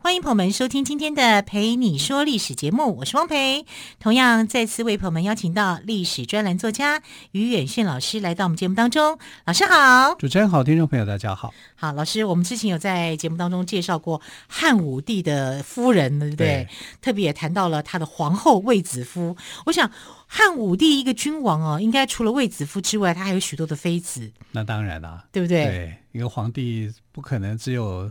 欢迎朋友们收听今天的《陪你说历史》节目，我是汪培。同样再次为朋友们邀请到历史专栏作家于远炫老师来到我们节目当中。老师好，主持人好，听众朋友大家好。好，老师，我们之前有在节目当中介绍过汉武帝的夫人，对不对？对，特别也谈到了他的皇后卫子夫。我想，汉武帝一个君王哦，应该除了卫子夫之外，他还有许多的妃子。那当然啦，对不对？对，一个皇帝不可能只有。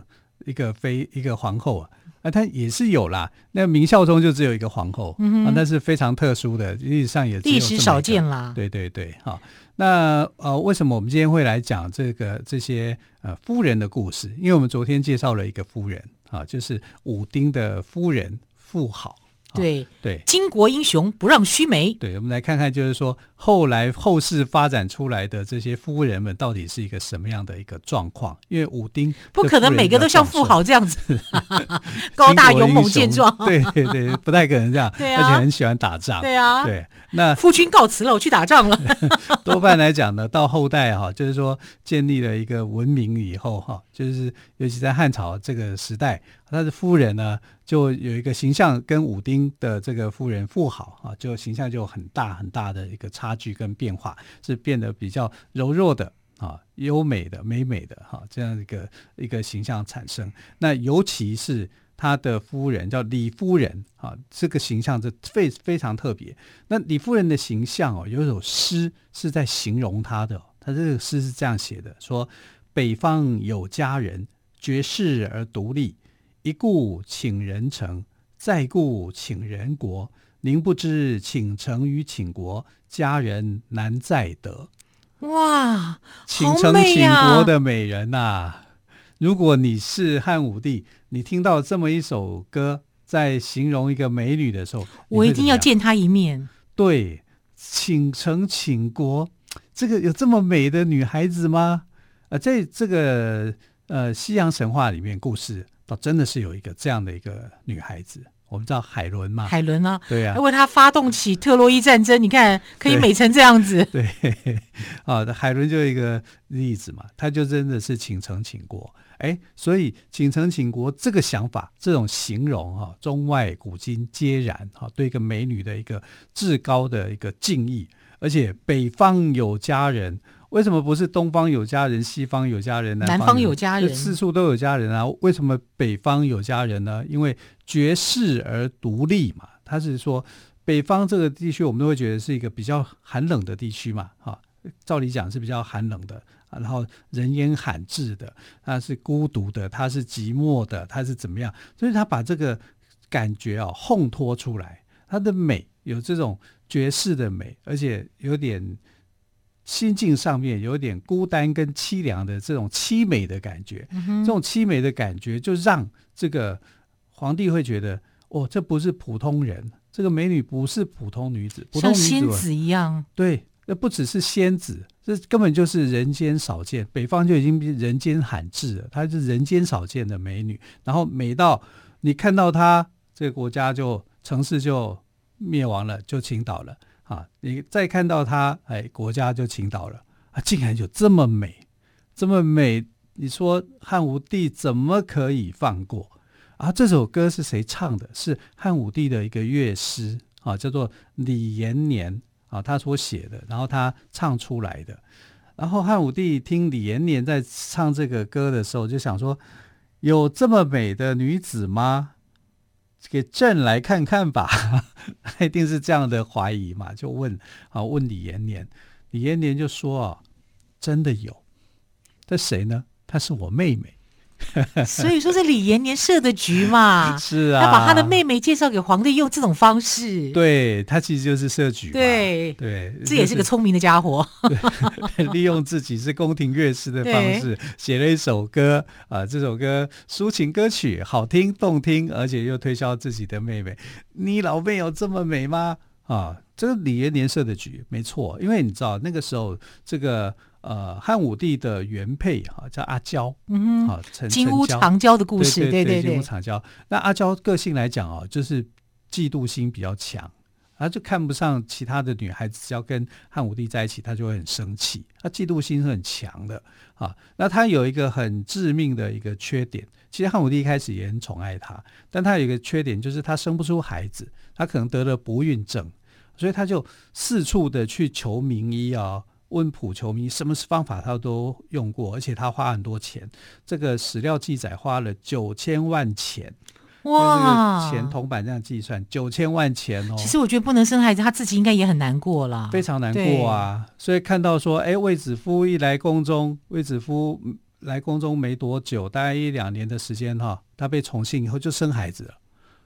一个妃，一个皇后啊，啊，她也是有啦。那明孝宗就只有一个皇后，嗯、啊，那是非常特殊的，历史上也历史少见啦。对对对，好。那呃，为什么我们今天会来讲这个这些呃夫人的故事？因为我们昨天介绍了一个夫人啊，就是武丁的夫人妇好。对对，巾帼英雄不让须眉。对，我们来看看，就是说后来后世发展出来的这些夫人们，到底是一个什么样的一个状况？因为武丁不可能每个都像富豪这样子，高大勇猛健壮。对对对，不太可能这样。对啊，而且很喜欢打仗。对啊，对。那夫君告辞了，我去打仗了。多半来讲呢，到后代哈，就是说建立了一个文明以后哈，就是尤其在汉朝这个时代，他的夫人呢。就有一个形象跟武丁的这个夫人妇好啊，就形象就很大很大的一个差距跟变化，是变得比较柔弱的啊，优美的、美美的哈，这样一个一个形象产生。那尤其是他的夫人叫李夫人啊，这个形象是非非常特别。那李夫人的形象哦，有一首诗是在形容她的，她这个诗是这样写的：说北方有佳人，绝世而独立。一顾倾人城，再顾倾人国。您不知倾城与倾国，佳人难再得。哇，倾城倾国的美人呐、啊！如果你是汉武帝，你听到这么一首歌，在形容一个美女的时候，我一定要见她一面。对，倾城倾国，这个有这么美的女孩子吗？呃，在这个呃西洋神话里面，故事。倒真的是有一个这样的一个女孩子，我们知道海伦嘛？海伦啊，对啊，因为她发动起特洛伊战争，你看可以美成这样子。对，对 啊，海伦就一个例子嘛，她就真的是倾城倾国。哎，所以倾城倾国这个想法，这种形容哈、啊，中外古今皆然哈、啊，对一个美女的一个至高的一个敬意，而且北方有佳人。为什么不是东方有佳人，西方有佳人，南方有佳人？四处都有佳人啊！为什么北方有佳人呢？因为绝世而独立嘛。他是说，北方这个地区，我们都会觉得是一个比较寒冷的地区嘛。哈，照理讲是比较寒冷的，然后人烟罕至的，他是孤独的，他是寂寞的，他是怎么样？所以他把这个感觉哦烘托出来，他的美有这种绝世的美，而且有点。心境上面有点孤单跟凄凉的这种凄美的感觉，嗯、这种凄美的感觉就让这个皇帝会觉得，哦，这不是普通人，这个美女不是普通女子，普通女子像仙子一样。对，那不只是仙子，这根本就是人间少见。北方就已经人间罕至了，她是人间少见的美女。然后美到你看到她，这个国家就城市就灭亡了，就倾倒了。啊！你再看到她，哎，国家就倾倒了啊！竟然有这么美，这么美，你说汉武帝怎么可以放过啊？这首歌是谁唱的？是汉武帝的一个乐师啊，叫做李延年啊，他所写的，然后他唱出来的。然后汉武帝听李延年在唱这个歌的时候，就想说：有这么美的女子吗？给朕来看看吧，一定是这样的怀疑嘛？就问啊，问李延年，李延年就说啊，真的有，这谁呢？她是我妹妹。所以说是李延年设的局嘛，是啊，他把他的妹妹介绍给皇帝，用这种方式，对，他其实就是设局，对对，这也是个聪明的家伙，利用自己是宫廷乐师的方式写了一首歌啊，这首歌抒情歌曲，好听动听，而且又推销自己的妹妹，你老妹有这么美吗？啊，这是李延年设的局没错，因为你知道那个时候这个呃汉武帝的原配哈、啊、叫阿娇，嗯哼，啊陈金屋藏娇的故事，对对对，金屋藏娇。那阿娇个性来讲啊，就是嫉妒心比较强。他就看不上其他的女孩子，只要跟汉武帝在一起，他就会很生气。他嫉妒心是很强的啊。那他有一个很致命的一个缺点，其实汉武帝一开始也很宠爱她，但她有一个缺点，就是她生不出孩子，她可能得了不孕症，所以她就四处的去求名医啊，温普球迷，什么方法他都用过，而且他花很多钱。这个史料记载花了九千万钱。哇，钱铜板这样计算九千万钱哦。其实我觉得不能生孩子，他自己应该也很难过了，非常难过啊。所以看到说，哎，卫子夫一来宫中，卫子夫来宫中没多久，大概一两年的时间哈，他被宠幸以后就生孩子了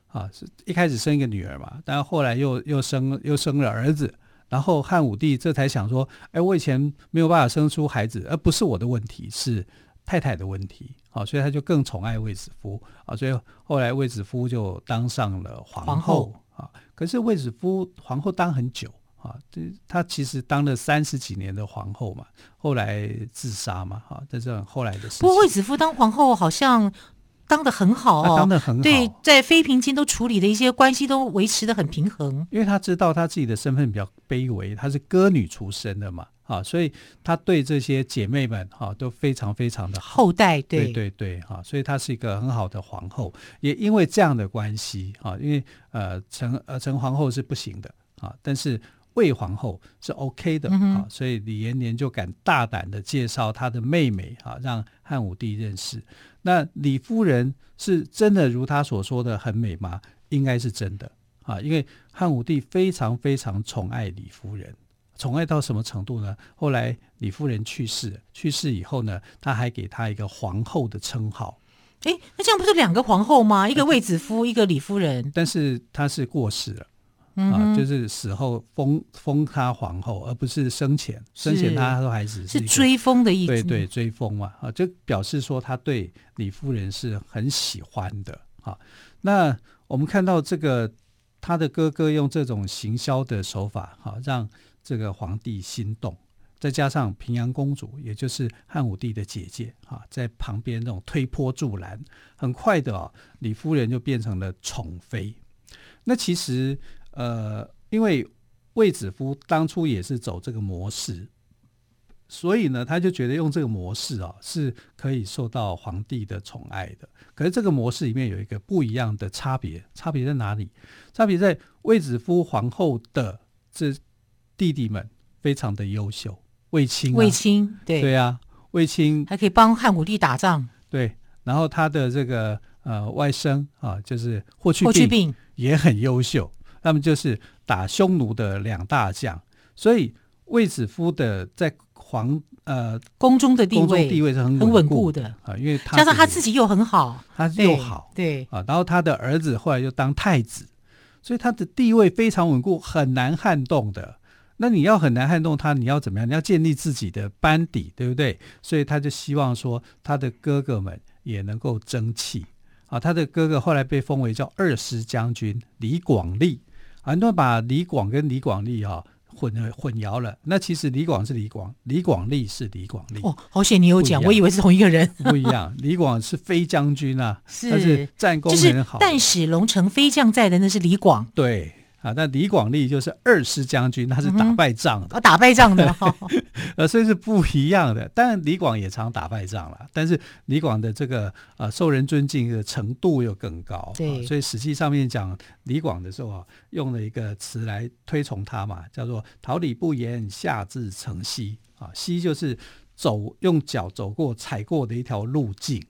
啊。是一开始生一个女儿嘛，但是后来又又生又生了儿子，然后汉武帝这才想说，哎，我以前没有办法生出孩子，而不是我的问题，是。太太的问题，好，所以他就更宠爱卫子夫啊，所以后来卫子夫就当上了皇后啊。可是卫子夫皇后当很久啊，这他其实当了三十几年的皇后嘛，后来自杀嘛，哈，这是后来的事。不过卫子夫当皇后好像当得很好哦，当得很好，对，在妃嫔间都处理的一些关系都维持得很平衡，因为他知道他自己的身份比较卑微，她是歌女出身的嘛。啊，所以她对这些姐妹们哈、啊、都非常非常的好后代，对对对啊，所以她是一个很好的皇后。也因为这样的关系啊，因为呃陈呃陈皇后是不行的啊，但是魏皇后是 OK 的啊，所以李延年就敢大胆的介绍他的妹妹啊，让汉武帝认识。那李夫人是真的如他所说的很美吗？应该是真的啊，因为汉武帝非常非常宠爱李夫人。宠爱到什么程度呢？后来李夫人去世，去世以后呢，他还给她一个皇后的称号。哎，那这样不是两个皇后吗？一个卫子夫，一个李夫人。但是她是过世了，嗯、啊，就是死后封封她皇后，而不是生前。生前她都还只是是追封的意思。对对，追封嘛，啊，就表示说他对李夫人是很喜欢的啊。那我们看到这个他的哥哥用这种行销的手法，哈、让。这个皇帝心动，再加上平阳公主，也就是汉武帝的姐姐啊，在旁边那种推波助澜，很快的哦，李夫人就变成了宠妃。那其实呃，因为卫子夫当初也是走这个模式，所以呢，他就觉得用这个模式啊，是可以受到皇帝的宠爱的。可是这个模式里面有一个不一样的差别，差别在哪里？差别在卫子夫皇后的这。弟弟们非常的优秀，卫青、啊，卫青，对对啊，卫青还可以帮汉武帝打仗，对。然后他的这个呃外甥啊，就是霍去霍去病也很优秀，他们就是打匈奴的两大将。所以卫子夫的在皇呃宫中的地位，地位是很很稳固的啊，因为他加上他自己又很好，他又好，对，对啊。然后他的儿子后来就当太子，所以他的地位非常稳固，很难撼动的。那你要很难撼动他，你要怎么样？你要建立自己的班底，对不对？所以他就希望说，他的哥哥们也能够争气啊。他的哥哥后来被封为叫二师将军李广利，很多人把李广跟李广利哈、啊、混混淆了。那其实李广是李广，李广利是李广利。哦，好险你有讲，我以为是同一个人。不一样，李广是飞将军啊，是但是战功很好。就是、但使龙城飞将在的那是李广。对。啊，那李广利就是二师将军，他是打败仗的，嗯、打败仗的，呃，所以是不一样的。当然，李广也常打败仗了，但是李广的这个呃受人尊敬的程度又更高。对，啊、所以史记上面讲李广的时候啊，用了一个词来推崇他嘛，叫做“桃李不言，下自成蹊”。啊，蹊就是走用脚走过、踩过的一条路径。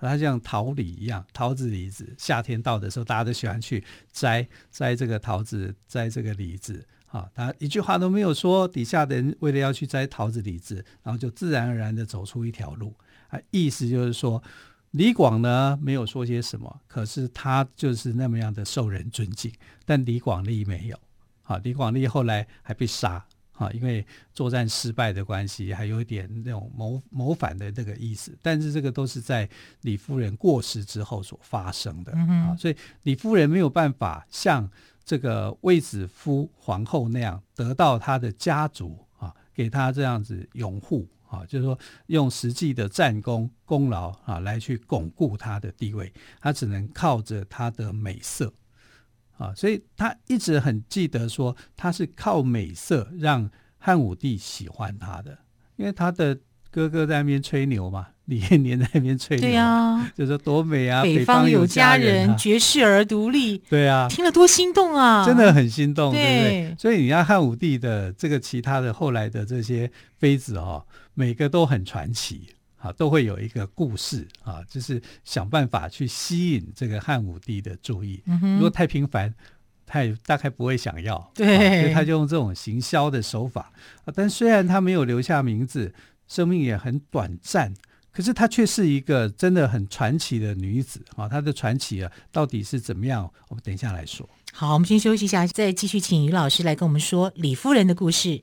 它像桃李一样，桃子、李子，夏天到的时候，大家都喜欢去摘摘这个桃子，摘这个李子。啊，他一句话都没有说，底下的人为了要去摘桃子、李子，然后就自然而然的走出一条路。啊，意思就是说，李广呢没有说些什么，可是他就是那么样的受人尊敬，但李广利没有。啊，李广利后来还被杀。啊，因为作战失败的关系，还有一点那种谋谋反的这个意思，但是这个都是在李夫人过世之后所发生的嗯啊，所以李夫人没有办法像这个卫子夫皇后那样得到她的家族啊，给她这样子拥护啊，就是说用实际的战功功劳啊来去巩固她的地位，她只能靠着她的美色啊，所以他一直很记得说他是靠美色让汉武帝喜欢他的，因为他的哥哥在那边吹牛嘛。李延年在那边吹牛，对呀，就说多美啊，北方有佳人，绝世而独立，对啊，听了多心动啊，真的很心动，对不对？所以你看汉武帝的这个其他的后来的这些妃子哦，每个都很传奇啊，都会有一个故事啊，就是想办法去吸引这个汉武帝的注意。如果太平凡，他也大概不会想要，对，所以他就用这种行销的手法啊。但虽然他没有留下名字，生命也很短暂。可是她却是一个真的很传奇的女子啊！她的传奇啊，到底是怎么样？我们等一下来说。好，我们先休息一下，再继续请于老师来跟我们说李夫人的故事。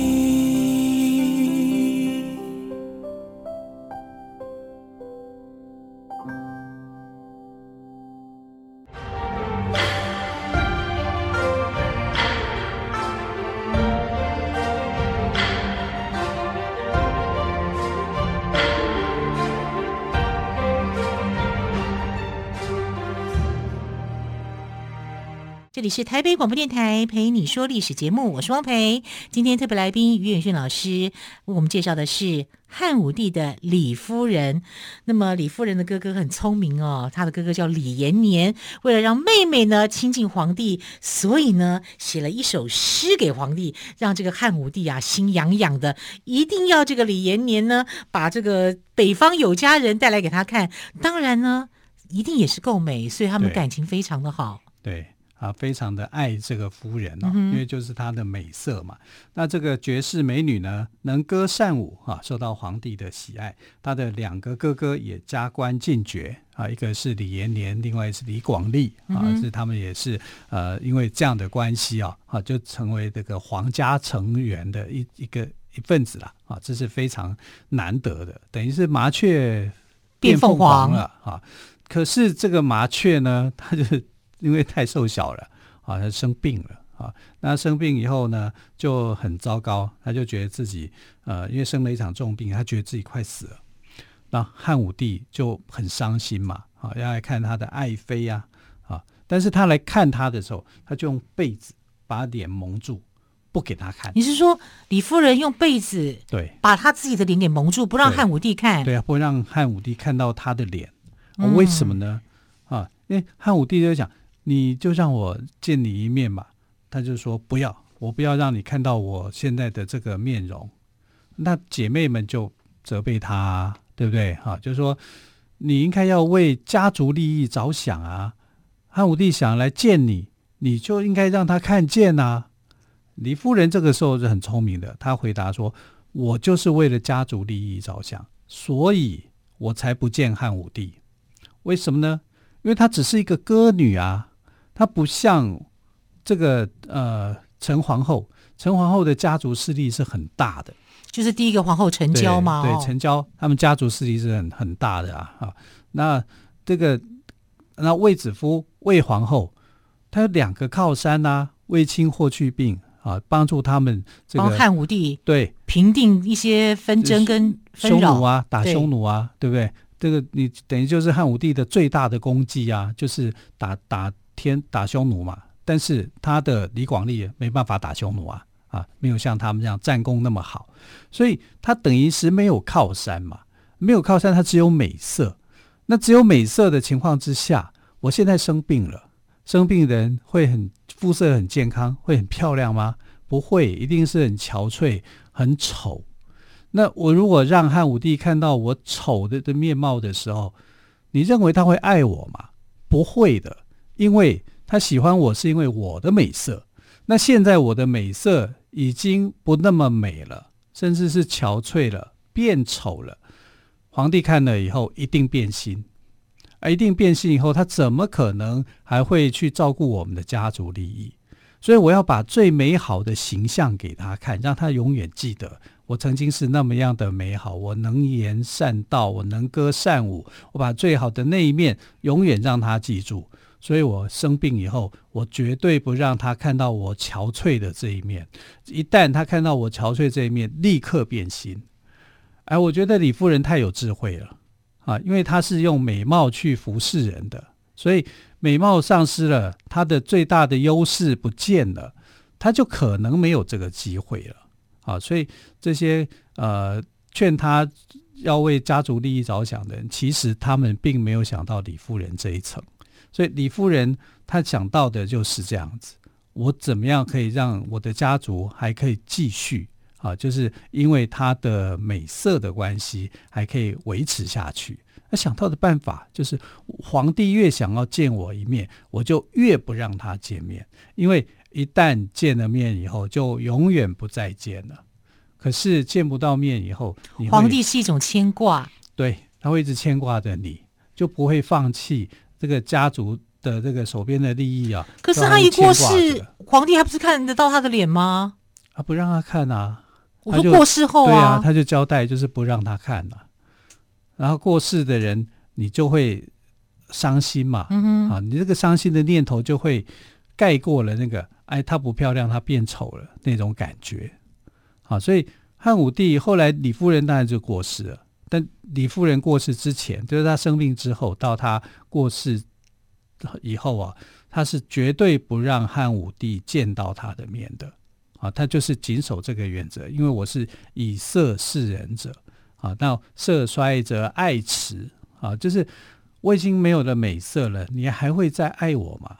是台北广播电台陪你说历史节目，我是汪培。今天特别来宾于远逊老师为我们介绍的是汉武帝的李夫人。那么李夫人的哥哥很聪明哦，他的哥哥叫李延年。为了让妹妹呢亲近皇帝，所以呢写了一首诗给皇帝，让这个汉武帝啊心痒痒的，一定要这个李延年呢把这个北方有佳人带来给他看。当然呢，一定也是够美，所以他们感情非常的好。对。对啊，非常的爱这个夫人哦，因为就是她的美色嘛。嗯、那这个绝世美女呢，能歌善舞啊，受到皇帝的喜爱。她的两个哥哥也加官进爵啊，一个是李延年，另外是李广利啊，是他们也是呃，因为这样的关系啊，啊，就成为这个皇家成员的一一个一份子了啊，这是非常难得的，等于是麻雀变凤凰了啊。可是这个麻雀呢，它就是。因为太瘦小了啊，他生病了啊。那生病以后呢，就很糟糕。他就觉得自己呃，因为生了一场重病，他觉得自己快死了。那汉武帝就很伤心嘛，啊，要来看他的爱妃呀，啊。但是他来看他的时候，他就用被子把脸蒙住，不给他看。你是说李夫人用被子对把他自己的脸给蒙住，不让汉武帝看？对，对啊，不让汉武帝看到他的脸。嗯，为什么呢？啊，因为汉武帝就讲。你就让我见你一面吧，他就说不要，我不要让你看到我现在的这个面容。那姐妹们就责备他，对不对？哈，就是说你应该要为家族利益着想啊。汉武帝想来见你，你就应该让他看见呐。李夫人这个时候是很聪明的，她回答说：“我就是为了家族利益着想，所以我才不见汉武帝。为什么呢？因为她只是一个歌女啊。”她不像这个呃陈皇后，陈皇后的家族势力是很大的，就是第一个皇后陈娇嘛，对，陈娇他们家族势力是很很大的啊。啊那这个那卫子夫卫皇后，她有两个靠山呐、啊，卫青、霍去病啊，帮助他们这个帮汉武帝对平定一些纷争跟匈奴啊，打匈奴啊，对，对不对？这个你等于就是汉武帝的最大的功绩啊，就是打打。天打匈奴嘛，但是他的李广利没办法打匈奴啊，啊，没有像他们这样战功那么好，所以他等于是没有靠山嘛，没有靠山，他只有美色。那只有美色的情况之下，我现在生病了，生病的人会很肤色很健康，会很漂亮吗？不会，一定是很憔悴、很丑。那我如果让汉武帝看到我丑的的面貌的时候，你认为他会爱我吗？不会的。因为他喜欢我是因为我的美色，那现在我的美色已经不那么美了，甚至是憔悴了，变丑了。皇帝看了以后一定变心，而一定变心以后，他怎么可能还会去照顾我们的家族利益？所以我要把最美好的形象给他看，让他永远记得我曾经是那么样的美好。我能言善道，我能歌善舞，我把最好的那一面永远让他记住。所以我生病以后，我绝对不让他看到我憔悴的这一面。一旦他看到我憔悴这一面，立刻变心。哎，我觉得李夫人太有智慧了啊！因为她是用美貌去服侍人的，所以美貌丧失了，她的最大的优势不见了，她就可能没有这个机会了啊！所以这些呃劝她要为家族利益着想的人，其实他们并没有想到李夫人这一层。所以李夫人她想到的就是这样子：我怎么样可以让我的家族还可以继续？啊，就是因为他的美色的关系，还可以维持下去。她想到的办法就是，皇帝越想要见我一面，我就越不让他见面，因为一旦见了面以后，就永远不再见了。可是见不到面以后，皇帝是一种牵挂，对，他会一直牵挂着你，就不会放弃这个家族的这个手边的利益啊。可是他一过世，皇帝还不是看得到他的脸吗？他不让他看啊。我说过世后啊，对啊，他就交代，就是不让他看了。然后过世的人，你就会伤心嘛，嗯哼，啊，你这个伤心的念头就会盖过了那个，哎，她不漂亮，她变丑了那种感觉。好，所以汉武帝后来李夫人当然就过世了，但李夫人过世之前，就是他生病之后到他过世以后啊，他是绝对不让汉武帝见到他的面的。啊，他就是谨守这个原则，因为我是以色侍人者啊，那色衰则爱弛啊，就是我已经没有了美色了，你还会再爱我吗？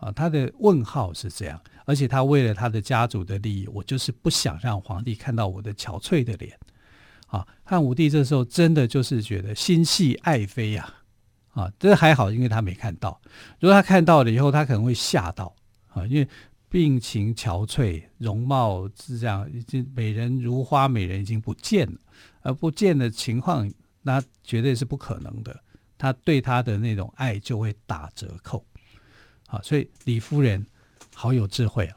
啊，他的问号是这样，而且他为了他的家族的利益，我就是不想让皇帝看到我的憔悴的脸。啊，汉武帝这时候真的就是觉得心系爱妃呀，啊，这还好，因为他没看到，如果他看到了以后，他可能会吓到啊，因为。病情憔悴，容貌是这样，已经美人如花，美人已经不见了，而不见的情况，那绝对是不可能的。他对他的那种爱就会打折扣，啊，所以李夫人好有智慧啊，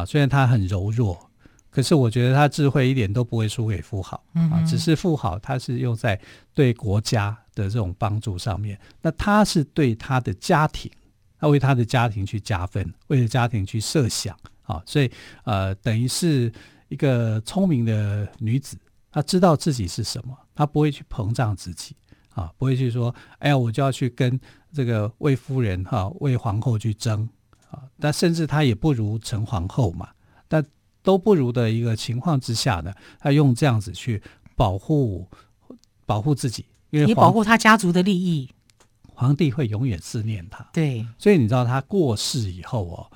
啊，虽然她很柔弱，可是我觉得他智慧一点都不会输给妇好，啊，只是富豪他是用在对国家的这种帮助上面，那她是对她的家庭。他为他的家庭去加分，为了家庭去设想啊，所以呃，等于是一个聪明的女子，她知道自己是什么，她不会去膨胀自己啊，不会去说，哎呀，我就要去跟这个魏夫人哈、啊、魏皇后去争啊，但甚至她也不如陈皇后嘛，但都不如的一个情况之下呢，他用这样子去保护保护自己，因为也保护他家族的利益。皇帝会永远思念他，对，所以你知道他过世以后哦，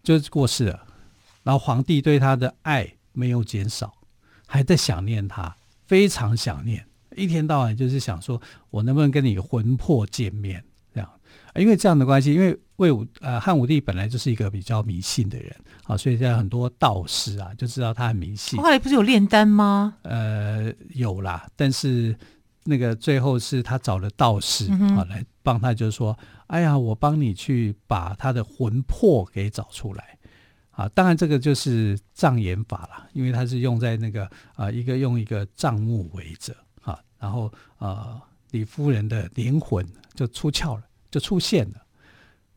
就是过世了，然后皇帝对他的爱没有减少，还在想念他，非常想念，一天到晚就是想说，我能不能跟你魂魄见面？这样，因为这样的关系，因为魏武呃汉武帝本来就是一个比较迷信的人啊，所以现在很多道士啊就知道他很迷信。后来不是有炼丹吗？呃，有啦，但是。那个最后是他找了道士啊、嗯、来帮他，就是说，哎呀，我帮你去把他的魂魄给找出来啊。当然这个就是障眼法了，因为他是用在那个啊一个用一个障目围着啊，然后啊李夫人的灵魂就出窍了，就出现了。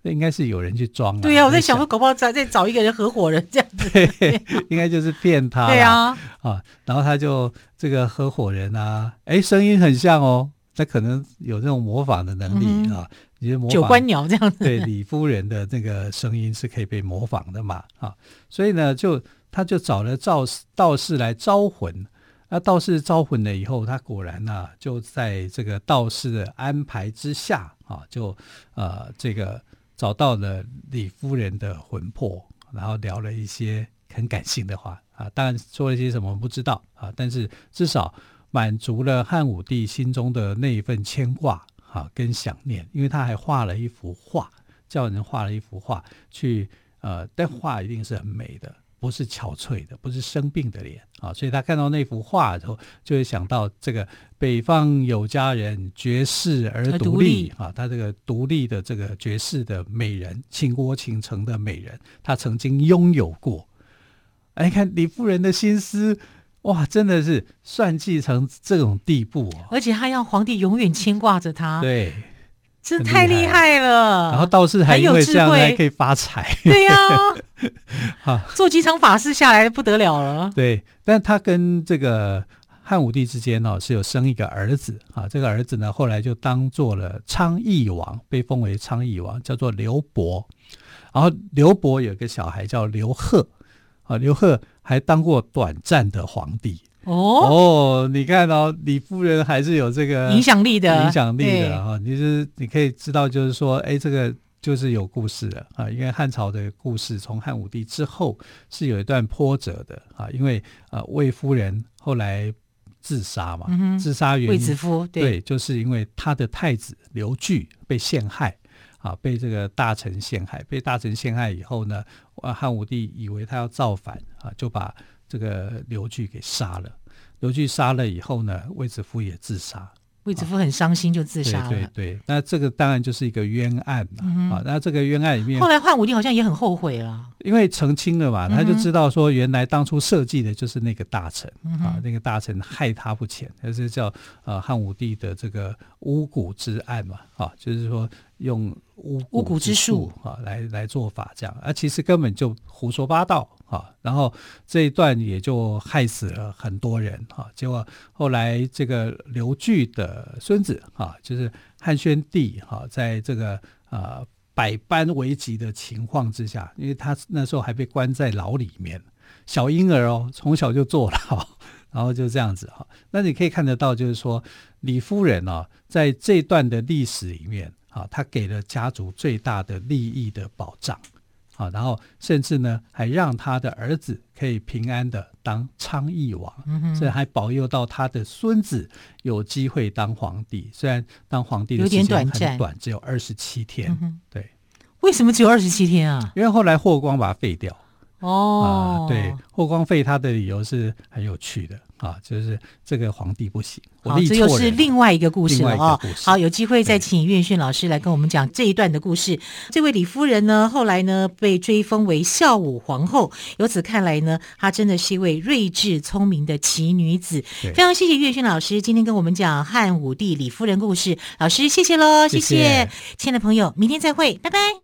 那应该是有人去装了。对呀、啊，我在想说，搞不好再再找一个人合伙人这样子。对，应该就是骗他。对啊，啊，然后他就这个合伙人啊，哎，声音很像哦，他可能有这种模仿的能力、嗯、啊。你就模仿九官鸟这样子。对，李夫人的那个声音是可以被模仿的嘛？啊，所以呢，就他就找了道士道士来招魂。那道士招魂了以后，他果然呢、啊，就在这个道士的安排之下啊，就呃这个。找到了李夫人的魂魄，然后聊了一些很感性的话。啊，当然说了一些什么不知道。啊，但是至少满足了汉武帝心中的那一份牵挂啊跟想念，因为他还画了一幅画，叫人画了一幅画去呃，但画一定是很美的。不是憔悴的，不是生病的脸啊，所以他看到那幅画之后，就会想到这个北方有佳人，绝世而独立啊，他这个独立的这个绝世的美人，倾国倾城的美人，他曾经拥有过。哎，看李夫人的心思，哇，真的是算计成这种地步啊！而且他让皇帝永远牵挂着他。对。这太厉害了，然后道士还因为这样还可以发财，对呀、啊，做几场法事下来不得了了。对，但他跟这个汉武帝之间呢是有生一个儿子。啊，这个儿子呢后来就当做了昌邑王，被封为昌邑王，叫做刘伯。然后刘伯有个小孩叫刘贺，啊，刘贺还当过短暂的皇帝。哦哦，你看哦，李夫人还是有这个影响力的，影响力的哈。你是你可以知道，就是说，哎，这个就是有故事的啊。因为汉朝的故事，从汉武帝之后是有一段波折的啊。因为啊，魏夫人后来自杀嘛，嗯、自杀原因，魏子夫对，对，就是因为他的太子刘据被陷害啊，被这个大臣陷害，被大臣陷害以后呢，啊汉武帝以为他要造反啊，就把。这个刘据给杀了，刘据杀了以后呢，卫子夫也自杀。卫子夫很伤心，就自杀了。对对对，那这个当然就是一个冤案嘛。嗯、啊，那这个冤案里面，后来汉武帝好像也很后悔了，因为澄清了嘛，他就知道说，原来当初设计的就是那个大臣、嗯、啊，那个大臣害他不浅，就是叫呃汉武帝的这个巫蛊之案嘛。啊，就是说用巫巫蛊之术啊来来做法这样，啊，其实根本就胡说八道。啊，然后这一段也就害死了很多人啊。结果后来这个刘据的孙子啊，就是汉宣帝哈，在这个啊百般危急的情况之下，因为他那时候还被关在牢里面，小婴儿哦，从小就坐牢，然后就这样子哈。那你可以看得到，就是说李夫人啊，在这段的历史里面啊，他给了家族最大的利益的保障。啊，然后甚至呢，还让他的儿子可以平安的当昌邑王，嗯，所以还保佑到他的孙子有机会当皇帝。虽然当皇帝的时间很短，只有二十七天，嗯。对，为什么只有二十七天啊？因为后来霍光把他废掉。哦，啊，对，霍光废他的理由是很有趣的。啊，就是这个皇帝不行。好，这又是另外一个故事了啊。好，有机会再请岳迅老师来跟我们讲这一段的故事。这位李夫人呢，后来呢被追封为孝武皇后。由此看来呢，她真的是一位睿智聪明的奇女子。非常谢谢岳迅老师今天跟我们讲汉武帝李夫人故事。老师，谢谢喽，谢谢。亲爱的朋友，明天再会，拜拜。